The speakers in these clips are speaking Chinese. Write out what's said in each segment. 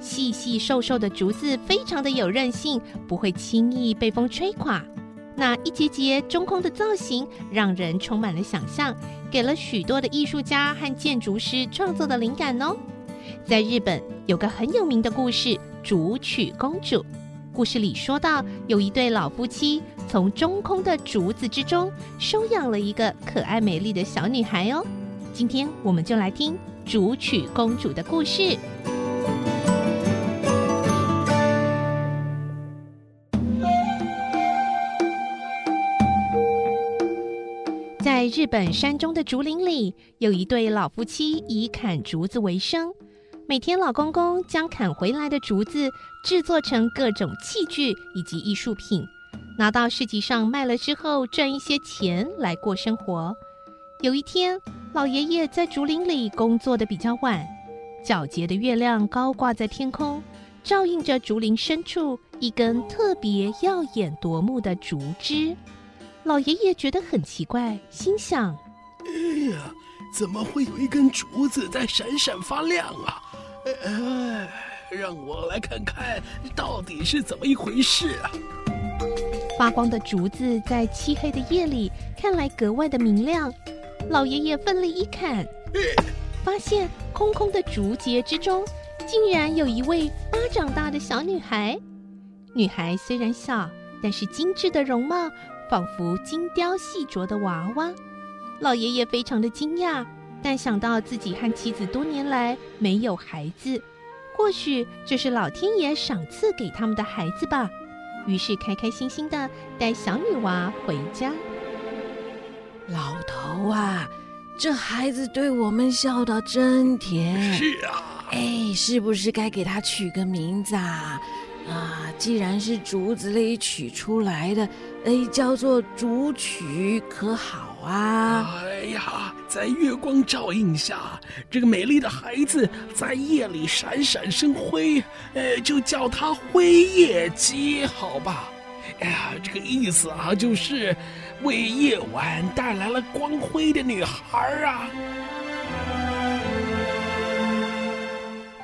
细细瘦瘦的竹子非常的有韧性，不会轻易被风吹垮。那一节节中空的造型，让人充满了想象，给了许多的艺术家和建筑师创作的灵感哦。在日本有个很有名的故事《竹取公主》，故事里说到有一对老夫妻从中空的竹子之中收养了一个可爱美丽的小女孩哦。今天我们就来听竹取公主的故事。日本山中的竹林里，有一对老夫妻以砍竹子为生。每天，老公公将砍回来的竹子制作成各种器具以及艺术品，拿到市集上卖了之后，赚一些钱来过生活。有一天，老爷爷在竹林里工作的比较晚，皎洁的月亮高挂在天空，照映着竹林深处一根特别耀眼夺目的竹枝。老爷爷觉得很奇怪，心想：“哎呀，怎么会有一根竹子在闪闪发亮啊？哎，让我来看看到底是怎么一回事啊！”发光的竹子在漆黑的夜里看来格外的明亮。老爷爷奋力一砍，发现空空的竹节之中，竟然有一位巴掌大的小女孩。女孩虽然小，但是精致的容貌。仿佛精雕细琢的娃娃，老爷爷非常的惊讶，但想到自己和妻子多年来没有孩子，或许这是老天爷赏赐给他们的孩子吧。于是开开心心的带小女娃回家。老头啊，这孩子对我们笑得真甜。是啊，哎，是不是该给他取个名字啊？啊，既然是竹子里取出来的，哎，叫做竹取可好啊？哎呀，在月光照映下，这个美丽的孩子在夜里闪闪生辉，哎，就叫它辉夜姬，好吧？哎呀，这个意思啊，就是为夜晚带来了光辉的女孩啊。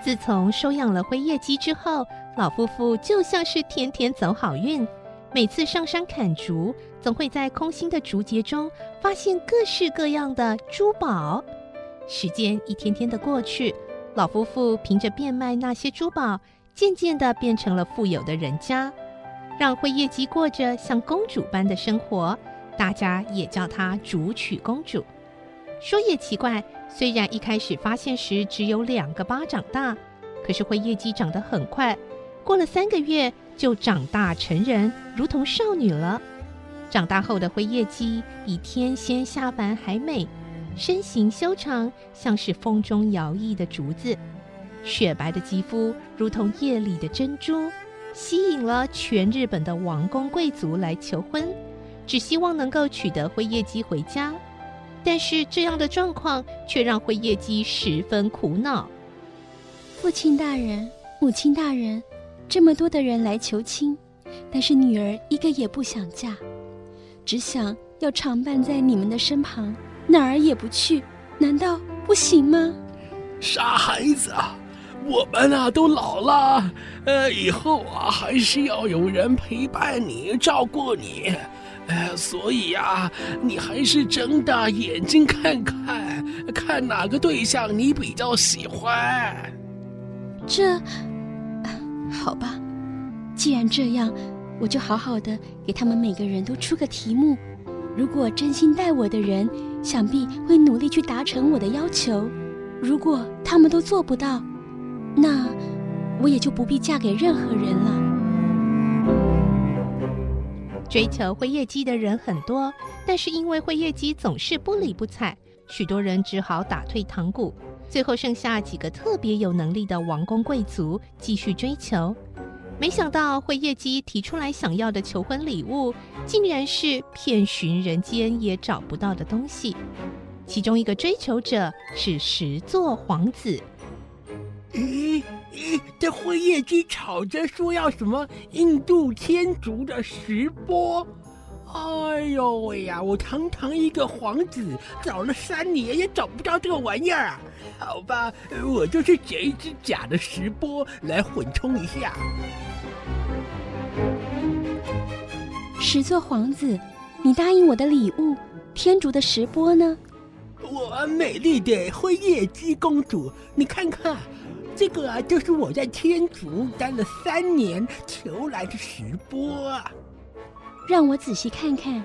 自从收养了辉夜姬之后，老夫妇就像是天天走好运。每次上山砍竹，总会在空心的竹节中发现各式各样的珠宝。时间一天天的过去，老夫妇凭着变卖那些珠宝，渐渐的变成了富有的人家，让辉夜姬过着像公主般的生活。大家也叫她竹取公主。说也奇怪。虽然一开始发现时只有两个巴掌大，可是辉夜姬长得很快，过了三个月就长大成人，如同少女了。长大后的辉夜姬比天仙下凡还美，身形修长，像是风中摇曳的竹子，雪白的肌肤如同夜里的珍珠，吸引了全日本的王公贵族来求婚，只希望能够娶得辉夜姬回家。但是这样的状况却让辉夜姬十分苦恼。父亲大人、母亲大人，这么多的人来求亲，但是女儿一个也不想嫁，只想要常伴在你们的身旁，哪儿也不去，难道不行吗？傻孩子啊，我们啊都老了，呃，以后啊还是要有人陪伴你、照顾你。呃，所以呀，你还是睁大眼睛看看，看哪个对象你比较喜欢。这，好吧，既然这样，我就好好的给他们每个人都出个题目。如果真心待我的人，想必会努力去达成我的要求；如果他们都做不到，那我也就不必嫁给任何人了。追求辉夜姬的人很多，但是因为辉夜姬总是不理不睬，许多人只好打退堂鼓。最后剩下几个特别有能力的王公贵族继续追求。没想到辉夜姬提出来想要的求婚礼物，竟然是遍寻人间也找不到的东西。其中一个追求者是十座皇子。咦咦，这辉夜姬吵着说要什么印度天竺的石钵？哎呦喂呀！我堂堂一个皇子，找了三年也找不到这个玩意儿啊！好吧，我就去捡一只假的石波来缓冲一下。十座皇子，你答应我的礼物，天竺的石钵呢？我美丽的灰夜姬公主，你看看，这个啊，就是我在天竺待了三年求来的石钵啊。让我仔细看看。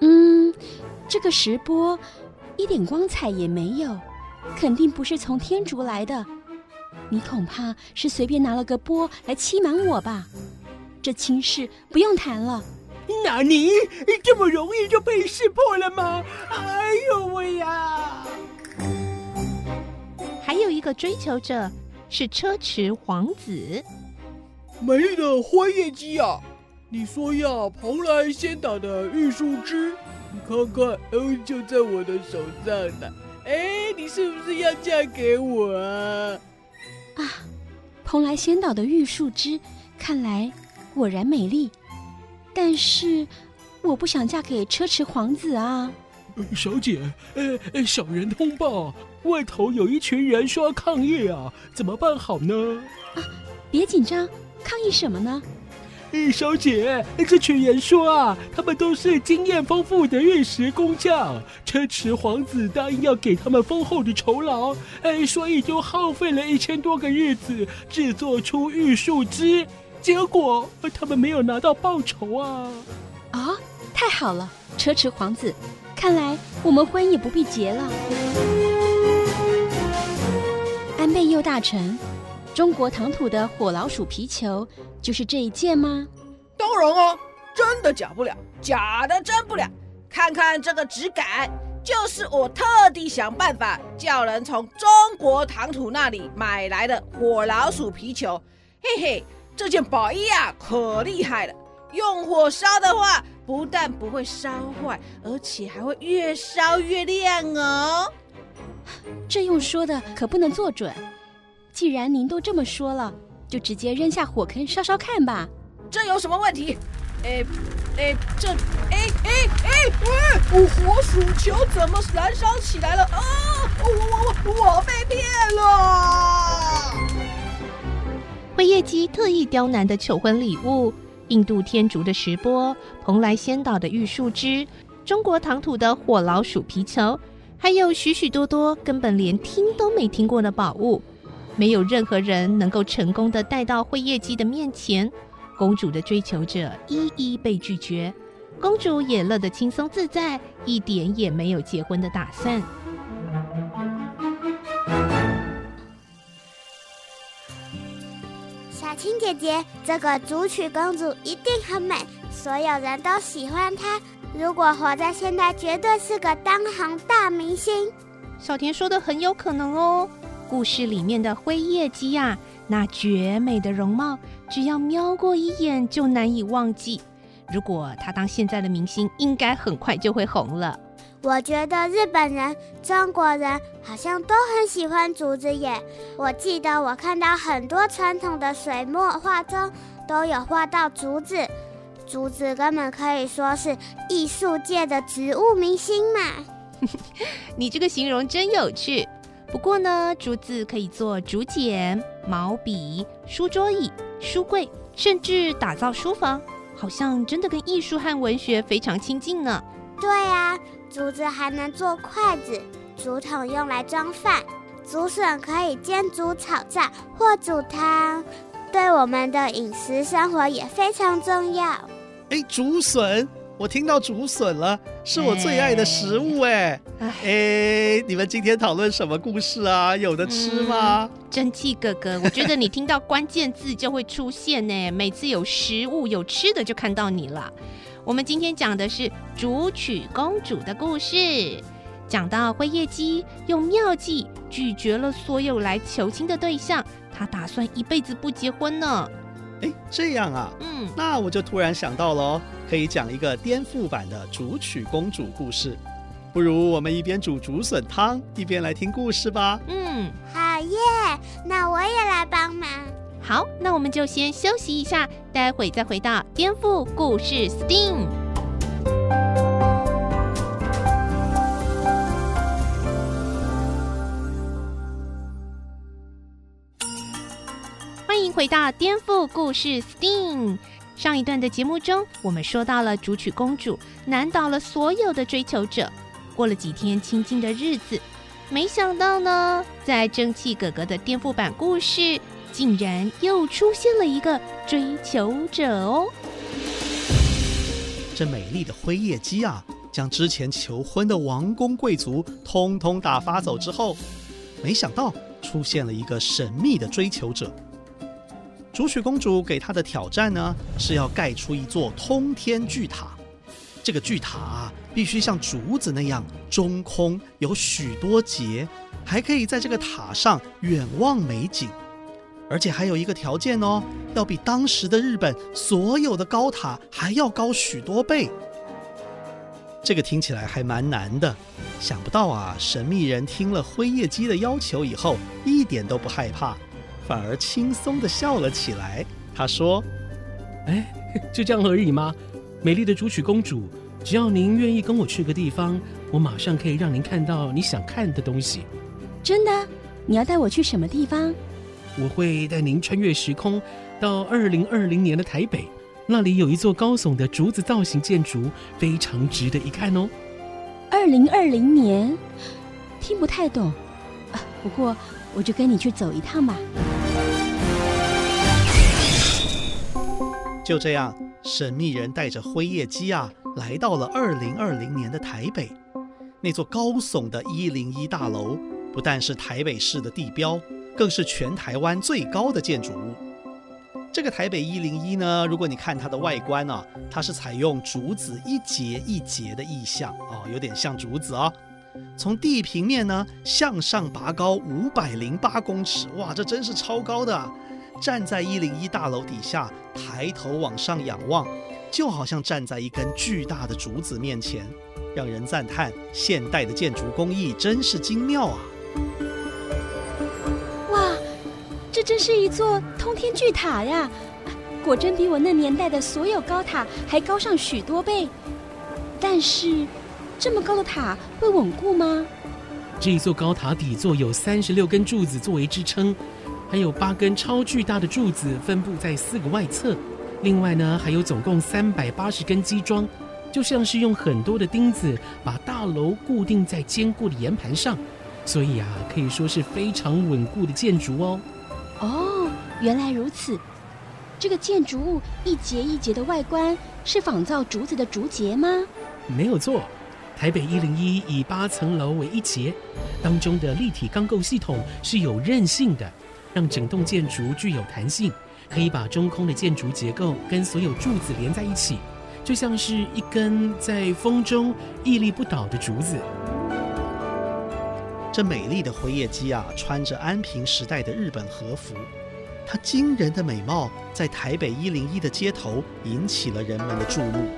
嗯，这个石钵一点光彩也没有，肯定不是从天竺来的。你恐怕是随便拿了个钵来欺瞒我吧？这亲事不用谈了。那你这么容易就被识破了吗？哎呦喂呀！还有一个追求者是车迟皇子。美丽的辉夜姬啊！你说要蓬莱仙岛的玉树枝，你看看，哦，就在我的手上呢。哎，你是不是要嫁给我啊？啊，蓬莱仙岛的玉树枝，看来果然美丽。但是，我不想嫁给车迟皇子啊。小姐，呃，小人通报，外头有一群人说要抗议啊，怎么办好呢？啊，别紧张，抗议什么呢？小姐，这群人说啊，他们都是经验丰富的玉石工匠。车迟皇子答应要给他们丰厚的酬劳，哎，所以就耗费了一千多个日子制作出玉树枝，结果他们没有拿到报酬啊！啊，太好了，车迟皇子，看来我们婚也不必结了。安倍右大臣。中国唐土的火老鼠皮球就是这一件吗？当然哦，真的假不了，假的真不了。看看这个质感，就是我特地想办法叫人从中国唐土那里买来的火老鼠皮球。嘿嘿，这件宝衣啊，可厉害了！用火烧的话，不但不会烧坏，而且还会越烧越亮哦。这用说的可不能做准。既然您都这么说了，就直接扔下火坑烧烧看吧。这有什么问题？哎哎，这哎哎哎哎，我火鼠球怎么燃烧起来了？啊！我我我我被骗了！辉夜姬特意刁难的求婚礼物：印度天竺的石钵、蓬莱仙岛的玉树枝、中国唐土的火老鼠皮球，还有许许多多根本连听都没听过的宝物。没有任何人能够成功的带到辉夜姬的面前，公主的追求者一一被拒绝，公主也乐得轻松自在，一点也没有结婚的打算。小青姐姐，这个竹取公主一定很美，所有人都喜欢她。如果活在现代，绝对是个当红大明星。小田说的很有可能哦。故事里面的灰夜姬呀，那绝美的容貌，只要瞄过一眼就难以忘记。如果她当现在的明星，应该很快就会红了。我觉得日本人、中国人好像都很喜欢竹子耶。我记得我看到很多传统的水墨画中都有画到竹子，竹子根本可以说是艺术界的植物明星嘛。你这个形容真有趣。不过呢，竹子可以做竹简、毛笔、书桌椅、书柜，甚至打造书房，好像真的跟艺术和文学非常亲近呢。对啊，竹子还能做筷子，竹筒用来装饭，竹笋可以煎、煮、炒、炸或煮汤，对我们的饮食生活也非常重要。哎，竹笋。我听到竹笋了，是我最爱的食物哎！哎，哎，你们今天讨论什么故事啊？有的吃吗？蒸汽哥哥，我觉得你听到关键字就会出现呢。每次有食物有吃的就看到你了。我们今天讲的是竹取公主的故事，讲到辉夜姬用妙计拒绝了所有来求亲的对象，她打算一辈子不结婚呢。哎，这样啊，嗯，那我就突然想到了哦，可以讲一个颠覆版的竹取公主故事。不如我们一边煮竹笋汤，一边来听故事吧。嗯，好耶！那我也来帮忙。好，那我们就先休息一下，待会再回到颠覆故事 STEAM。回到颠覆故事 STEAM。上一段的节目中，我们说到了竹取公主难倒了所有的追求者。过了几天清静的日子，没想到呢，在蒸汽哥哥的颠覆版故事，竟然又出现了一个追求者哦。这美丽的辉夜姬啊，将之前求婚的王公贵族通通打发走之后，没想到出现了一个神秘的追求者。竹取公主给他的挑战呢，是要盖出一座通天巨塔。这个巨塔啊，必须像竹子那样中空，有许多节，还可以在这个塔上远望美景。而且还有一个条件哦，要比当时的日本所有的高塔还要高许多倍。这个听起来还蛮难的。想不到啊，神秘人听了辉夜姬的要求以后，一点都不害怕，反而轻松的笑了起来。他说：“哎，就这样而已吗？”美丽的竹取公主，只要您愿意跟我去个地方，我马上可以让您看到你想看的东西。真的？你要带我去什么地方？我会带您穿越时空，到二零二零年的台北，那里有一座高耸的竹子造型建筑，非常值得一看哦。二零二零年，听不太懂，啊，不过我就跟你去走一趟吧。就这样。神秘人带着辉夜姬啊，来到了二零二零年的台北。那座高耸的一零一大楼，不但是台北市的地标，更是全台湾最高的建筑物。这个台北一零一呢，如果你看它的外观啊，它是采用竹子一节一节的意象啊，有点像竹子啊。从地平面呢向上拔高五百零八公尺，哇，这真是超高的啊！站在一零一大楼底下，抬头往上仰望，就好像站在一根巨大的竹子面前，让人赞叹现代的建筑工艺真是精妙啊！哇，这真是一座通天巨塔呀！果真比我那年代的所有高塔还高上许多倍。但是，这么高的塔会稳固吗？这一座高塔底座有三十六根柱子作为支撑。还有八根超巨大的柱子分布在四个外侧，另外呢，还有总共三百八十根基桩，就像是用很多的钉子把大楼固定在坚固的岩盘上，所以啊，可以说是非常稳固的建筑哦。哦，原来如此。这个建筑物一节一节的外观是仿造竹子的竹节吗？没有错，台北一零一以八层楼为一节，当中的立体钢构系统是有韧性的。让整栋建筑具有弹性，可以把中空的建筑结构跟所有柱子连在一起，就像是一根在风中屹立不倒的竹子。这美丽的辉夜姬啊，穿着安平时代的日本和服，她惊人的美貌在台北一零一的街头引起了人们的注目。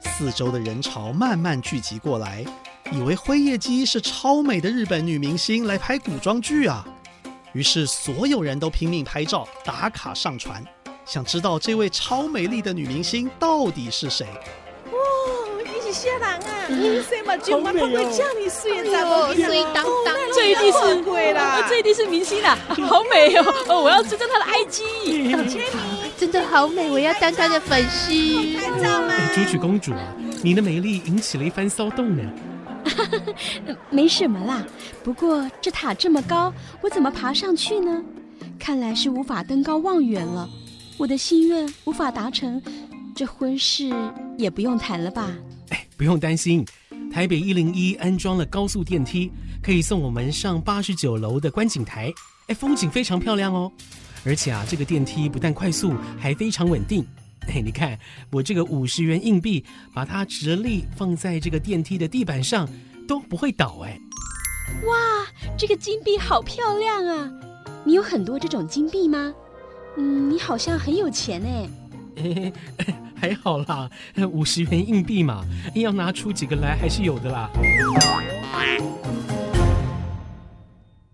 四周的人潮慢慢聚集过来，以为辉夜姬是超美的日本女明星来拍古装剧啊。于是，所有人都拼命拍照、打卡、上传，想知道这位超美丽的女明星到底是谁。哇，你是谁人啊？你谁嘛？就嘛不会叫你水长哦，水当当，这一定是鬼啦！这一定是明星啦，好美哦！哦，我要追踪她的 IG，真的好美，我要当她的粉丝。拍照吗？朱曲公主啊，你的美丽引起了一番骚动呢。没什么啦，不过这塔这么高，我怎么爬上去呢？看来是无法登高望远了。我的心愿无法达成，这婚事也不用谈了吧？哎，不用担心，台北一零一安装了高速电梯，可以送我们上八十九楼的观景台。哎，风景非常漂亮哦。而且啊，这个电梯不但快速，还非常稳定。嘿，你看我这个五十元硬币，把它直立放在这个电梯的地板上，都不会倒哎！哇，这个金币好漂亮啊！你有很多这种金币吗？嗯，你好像很有钱哎。还好啦，五十元硬币嘛，要拿出几个来还是有的啦。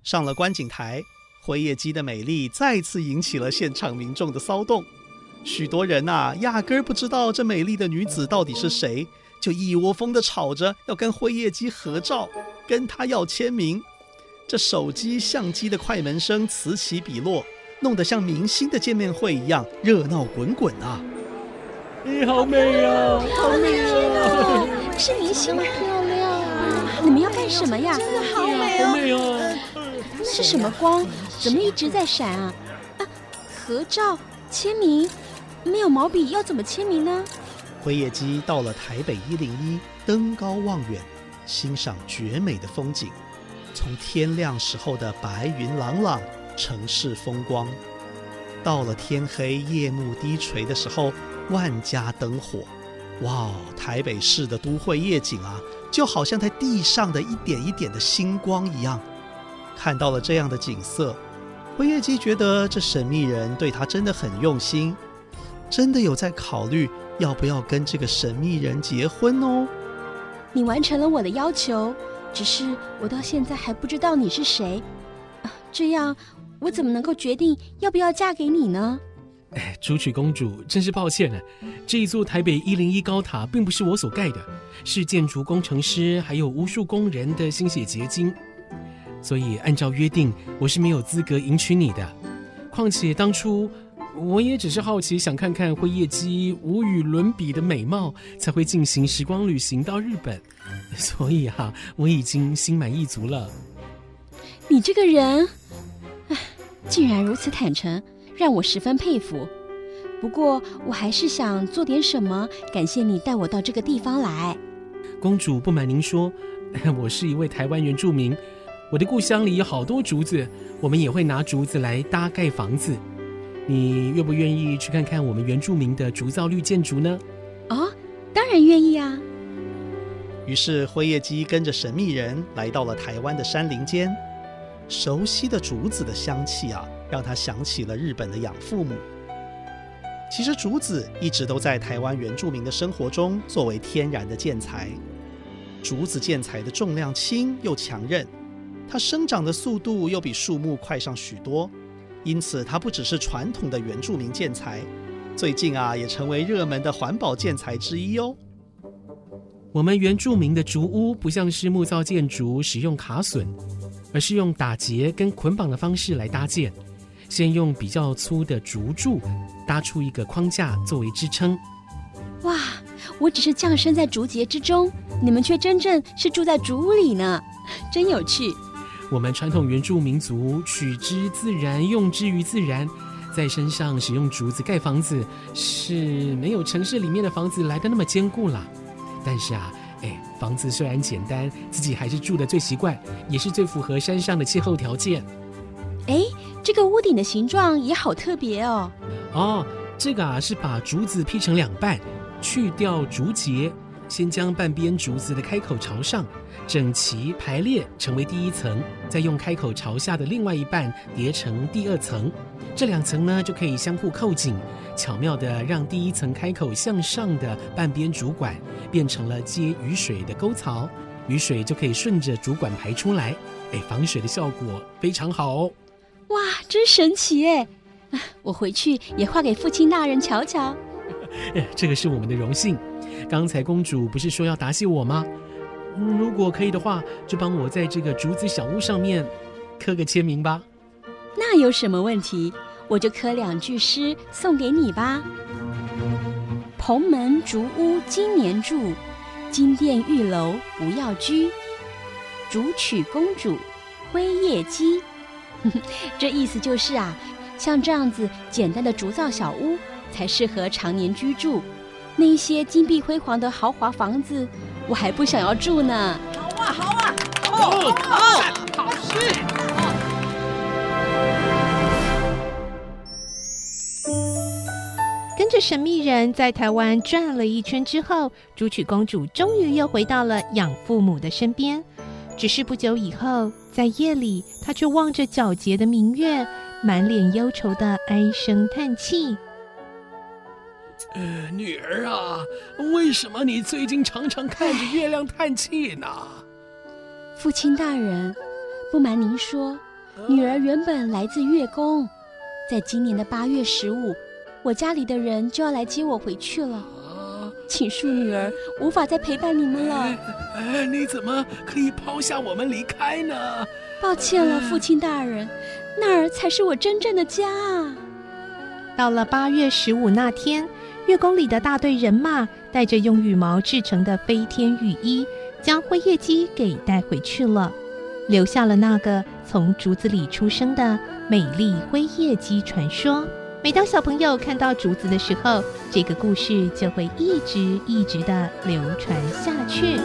上了观景台，辉夜姬的美丽再次引起了现场民众的骚动。许多人呐、啊，压根儿不知道这美丽的女子到底是谁，就一窝蜂的吵着要跟辉夜姬合照，跟他要签名。这手机、相机的快门声此起彼落，弄得像明星的见面会一样热闹滚滚啊！你好美啊，好美啊！是明星吗？漂亮啊！你们要干什么呀？真的好美哦！好美哦！那是什么光？怎么一直在闪啊？啊，合照、签名。没有毛笔要怎么签名呢？辉夜姬到了台北一零一，登高望远，欣赏绝美的风景。从天亮时候的白云朗朗，城市风光，到了天黑夜幕低垂的时候，万家灯火。哇哦，台北市的都会夜景啊，就好像在地上的一点一点的星光一样。看到了这样的景色，辉夜姬觉得这神秘人对她真的很用心。真的有在考虑要不要跟这个神秘人结婚哦？你完成了我的要求，只是我到现在还不知道你是谁。啊，这样我怎么能够决定要不要嫁给你呢？哎，竹曲公主，真是抱歉了。这一座台北一零一高塔并不是我所盖的，是建筑工程师还有无数工人的心血结晶，所以按照约定，我是没有资格迎娶你的。况且当初。我也只是好奇，想看看辉夜姬无与伦比的美貌，才会进行时光旅行到日本。所以啊，我已经心满意足了。你这个人，唉，竟然如此坦诚，让我十分佩服。不过，我还是想做点什么，感谢你带我到这个地方来。公主，不瞒您说，我是一位台湾原住民，我的故乡里有好多竹子，我们也会拿竹子来搭盖房子。你愿不愿意去看看我们原住民的竹造绿建筑呢？哦，当然愿意啊！于是辉夜姬跟着神秘人来到了台湾的山林间，熟悉的竹子的香气啊，让他想起了日本的养父母。其实竹子一直都在台湾原住民的生活中作为天然的建材。竹子建材的重量轻又强韧，它生长的速度又比树木快上许多。因此，它不只是传统的原住民建材，最近啊，也成为热门的环保建材之一哦。我们原住民的竹屋不像是木造建筑使用卡榫，而是用打结跟捆绑的方式来搭建。先用比较粗的竹柱搭出一个框架作为支撑。哇，我只是降生在竹节之中，你们却真正是住在竹屋里呢，真有趣。我们传统原住民族取之自然，用之于自然，在山上使用竹子盖房子是没有城市里面的房子来的那么坚固啦。但是啊，哎，房子虽然简单，自己还是住的最习惯，也是最符合山上的气候条件。哎，这个屋顶的形状也好特别哦。哦，这个啊是把竹子劈成两半，去掉竹节。先将半边竹子的开口朝上，整齐排列成为第一层，再用开口朝下的另外一半叠成第二层，这两层呢就可以相互扣紧，巧妙地让第一层开口向上的半边竹管变成了接雨水的沟槽，雨水就可以顺着竹管排出来，哎，防水的效果非常好哦。哇，真神奇哎！我回去也画给父亲大人瞧瞧。这个是我们的荣幸。刚才公主不是说要答谢我吗？如果可以的话，就帮我在这个竹子小屋上面刻个签名吧。那有什么问题？我就刻两句诗送给你吧。蓬门竹屋今年住，金殿玉楼不要居。竹取公主辉夜姬。这意思就是啊，像这样子简单的竹造小屋才适合常年居住。那些金碧辉煌的豪华房子，我还不想要住呢。好啊，好啊，好，好，好，好事。跟着神秘人在台湾转了一圈之后，朱曲公主终于又回到了养父母的身边。只是不久以后，在夜里，她却望着皎洁的明月，满脸忧愁的唉声叹气。呃，女儿啊，为什么你最近常常看着月亮叹气呢？父亲大人，不瞒您说，女儿原本来自月宫，在今年的八月十五，我家里的人就要来接我回去了。请恕女儿无法再陪伴你们了。哎，哎，你怎么可以抛下我们离开呢？抱歉了，父亲大人，那儿才是我真正的家啊。到了八月十五那天，月宫里的大队人马带着用羽毛制成的飞天羽衣，将辉夜姬给带回去了，留下了那个从竹子里出生的美丽辉夜姬传说。每当小朋友看到竹子的时候，这个故事就会一直一直的流传下去。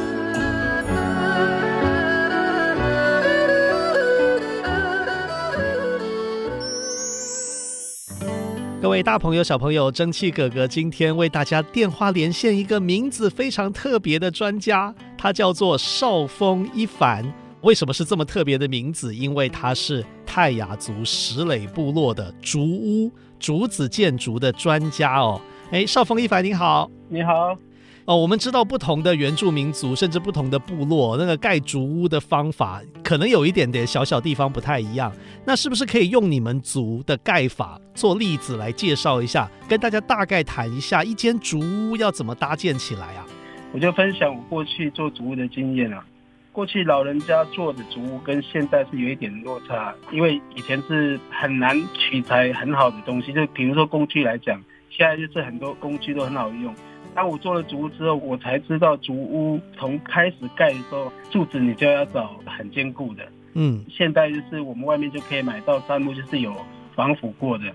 各位大朋友、小朋友，蒸汽哥哥今天为大家电话连线一个名字非常特别的专家，他叫做邵峰一凡。为什么是这么特别的名字？因为他是泰雅族石垒部落的竹屋。竹子建筑的专家哦，哎，邵峰一凡你好，你好，哦，我们知道不同的原住民族，甚至不同的部落，那个盖竹屋的方法可能有一点点小小地方不太一样。那是不是可以用你们族的盖法做例子来介绍一下，跟大家大概谈一下一间竹屋要怎么搭建起来啊？我就分享我过去做竹屋的经验啊。过去老人家做的竹屋跟现在是有一点落差，因为以前是很难取材很好的东西，就比如说工具来讲，现在就是很多工具都很好用。当我做了竹屋之后，我才知道竹屋从开始盖的时候，柱子你就要找很坚固的。嗯，现在就是我们外面就可以买到杉木，就是有防腐过的。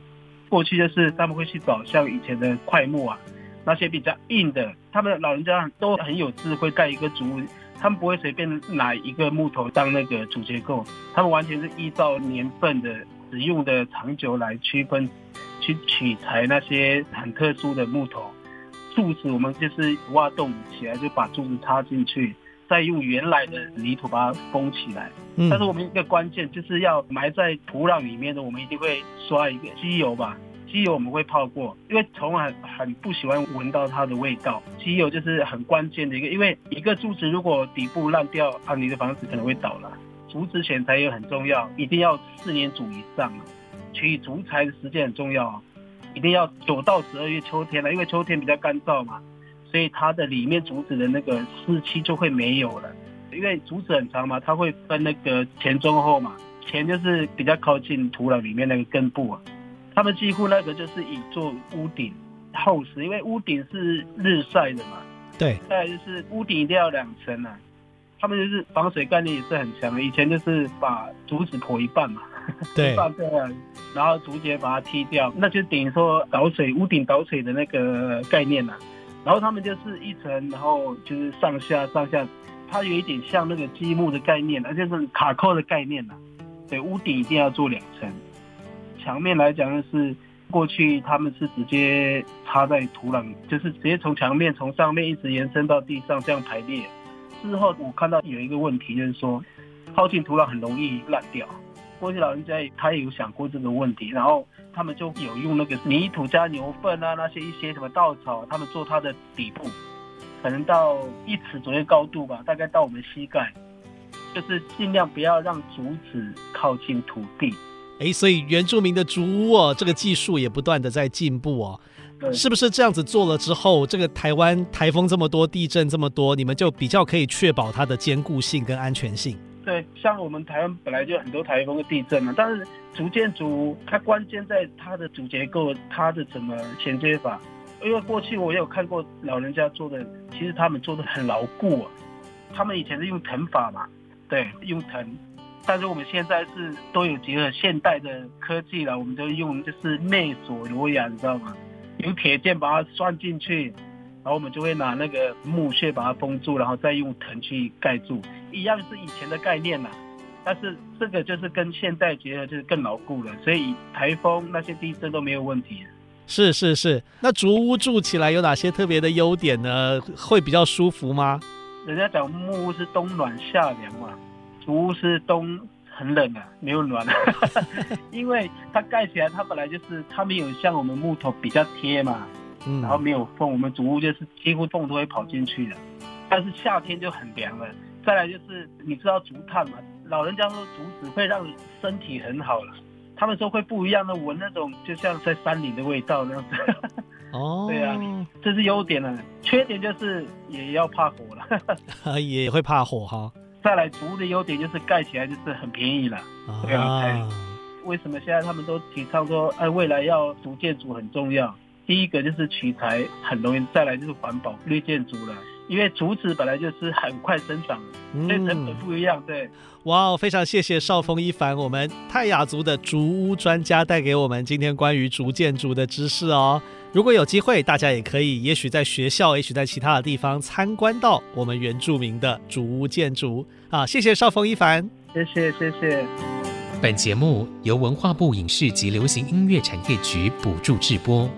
过去就是他们会去找像以前的块木啊，那些比较硬的，他们老人家都很有智慧，盖一个竹屋。他们不会随便拿一个木头当那个主结构，他们完全是依照年份的使用的长久来区分，去取材那些很特殊的木头。柱子我们就是挖洞起来，就把柱子插进去，再用原来的泥土把它封起来。但是我们一个关键就是要埋在土壤里面的，我们一定会刷一个机油吧。机油我们会泡过，因为虫很很不喜欢闻到它的味道。机油就是很关键的一个，因为一个柱子如果底部烂掉，啊，你的房子可能会倒了。竹子选材也很重要，一定要四年组以上。取竹材的时间很重要，一定要九到十二月秋天了，因为秋天比较干燥嘛，所以它的里面竹子的那个湿气就会没有了。因为竹子很长嘛，它会分那个前中后嘛，前就是比较靠近土壤里面那个根部啊。他们几乎那个就是以做屋顶厚实，因为屋顶是日晒的嘛。对。再来就是屋顶一定要两层啊。他们就是防水概念也是很强的。以前就是把竹子剖一半嘛。对。一半这样，然后竹节把它踢掉，那就等于说导水屋顶导水的那个概念呐。然后他们就是一层，然后就是上下上下，它有一点像那个积木的概念，而且是卡扣的概念呐。对，屋顶一定要做两层。墙面来讲，就是过去他们是直接插在土壤，就是直接从墙面从上面一直延伸到地上这样排列。之后我看到有一个问题，就是说靠近土壤很容易烂掉。过去老人家他也有想过这个问题，然后他们就有用那个泥土加牛粪啊，那些一些什么稻草，他们做它的底部，可能到一尺左右高度吧，大概到我们膝盖，就是尽量不要让竹子靠近土地。哎，所以原住民的竹屋哦，这个技术也不断的在进步哦。是不是这样子做了之后，这个台湾台风这么多，地震这么多，你们就比较可以确保它的坚固性跟安全性？对，像我们台湾本来就很多台风的地震嘛，但是竹建筑它关键在它的主结构，它的怎么衔接法。因为过去我有看过老人家做的，其实他们做的很牢固啊。他们以前是用藤法嘛，对，用藤。但是我们现在是都有结合现代的科技了，我们就用就是内锁螺牙，你知道吗？用铁件把它钻进去，然后我们就会拿那个木屑把它封住，然后再用藤去盖住，一样是以前的概念啦。但是这个就是跟现代结合，就是更牢固了，所以台风那些地震都没有问题。是是是，那竹屋住起来有哪些特别的优点呢？会比较舒服吗？人家讲木屋是冬暖夏凉嘛。竹屋是冬很冷啊，没有暖啊，因为它盖起来，它本来就是它没有像我们木头比较贴嘛，嗯，然后没有缝，我们竹屋就是几乎缝都会跑进去的。但是夏天就很凉了。再来就是你知道竹炭吗？老人家说竹子会让身体很好了，他们说会不一样的闻那种就像在山里的味道那样子。哦，对啊，这是优点了，缺点就是也要怕火了，也会怕火哈。再来竹的优点就是盖起来就是很便宜了，对啊。为什么现在他们都提倡说，哎，未来要竹建筑很重要？第一个就是取材很容易，再来就是环保绿建筑了。因为竹子本来就是很快生长的，所以成本不一样。对，哇哦，非常谢谢邵峰一凡，我们泰雅族的竹屋专家带给我们今天关于竹建筑的知识哦。如果有机会，大家也可以，也许在学校，也许在其他的地方参观到我们原住民的竹屋建筑啊。谢谢邵峰一凡，谢谢谢谢。本节目由文化部影视及流行音乐产业局补助制播。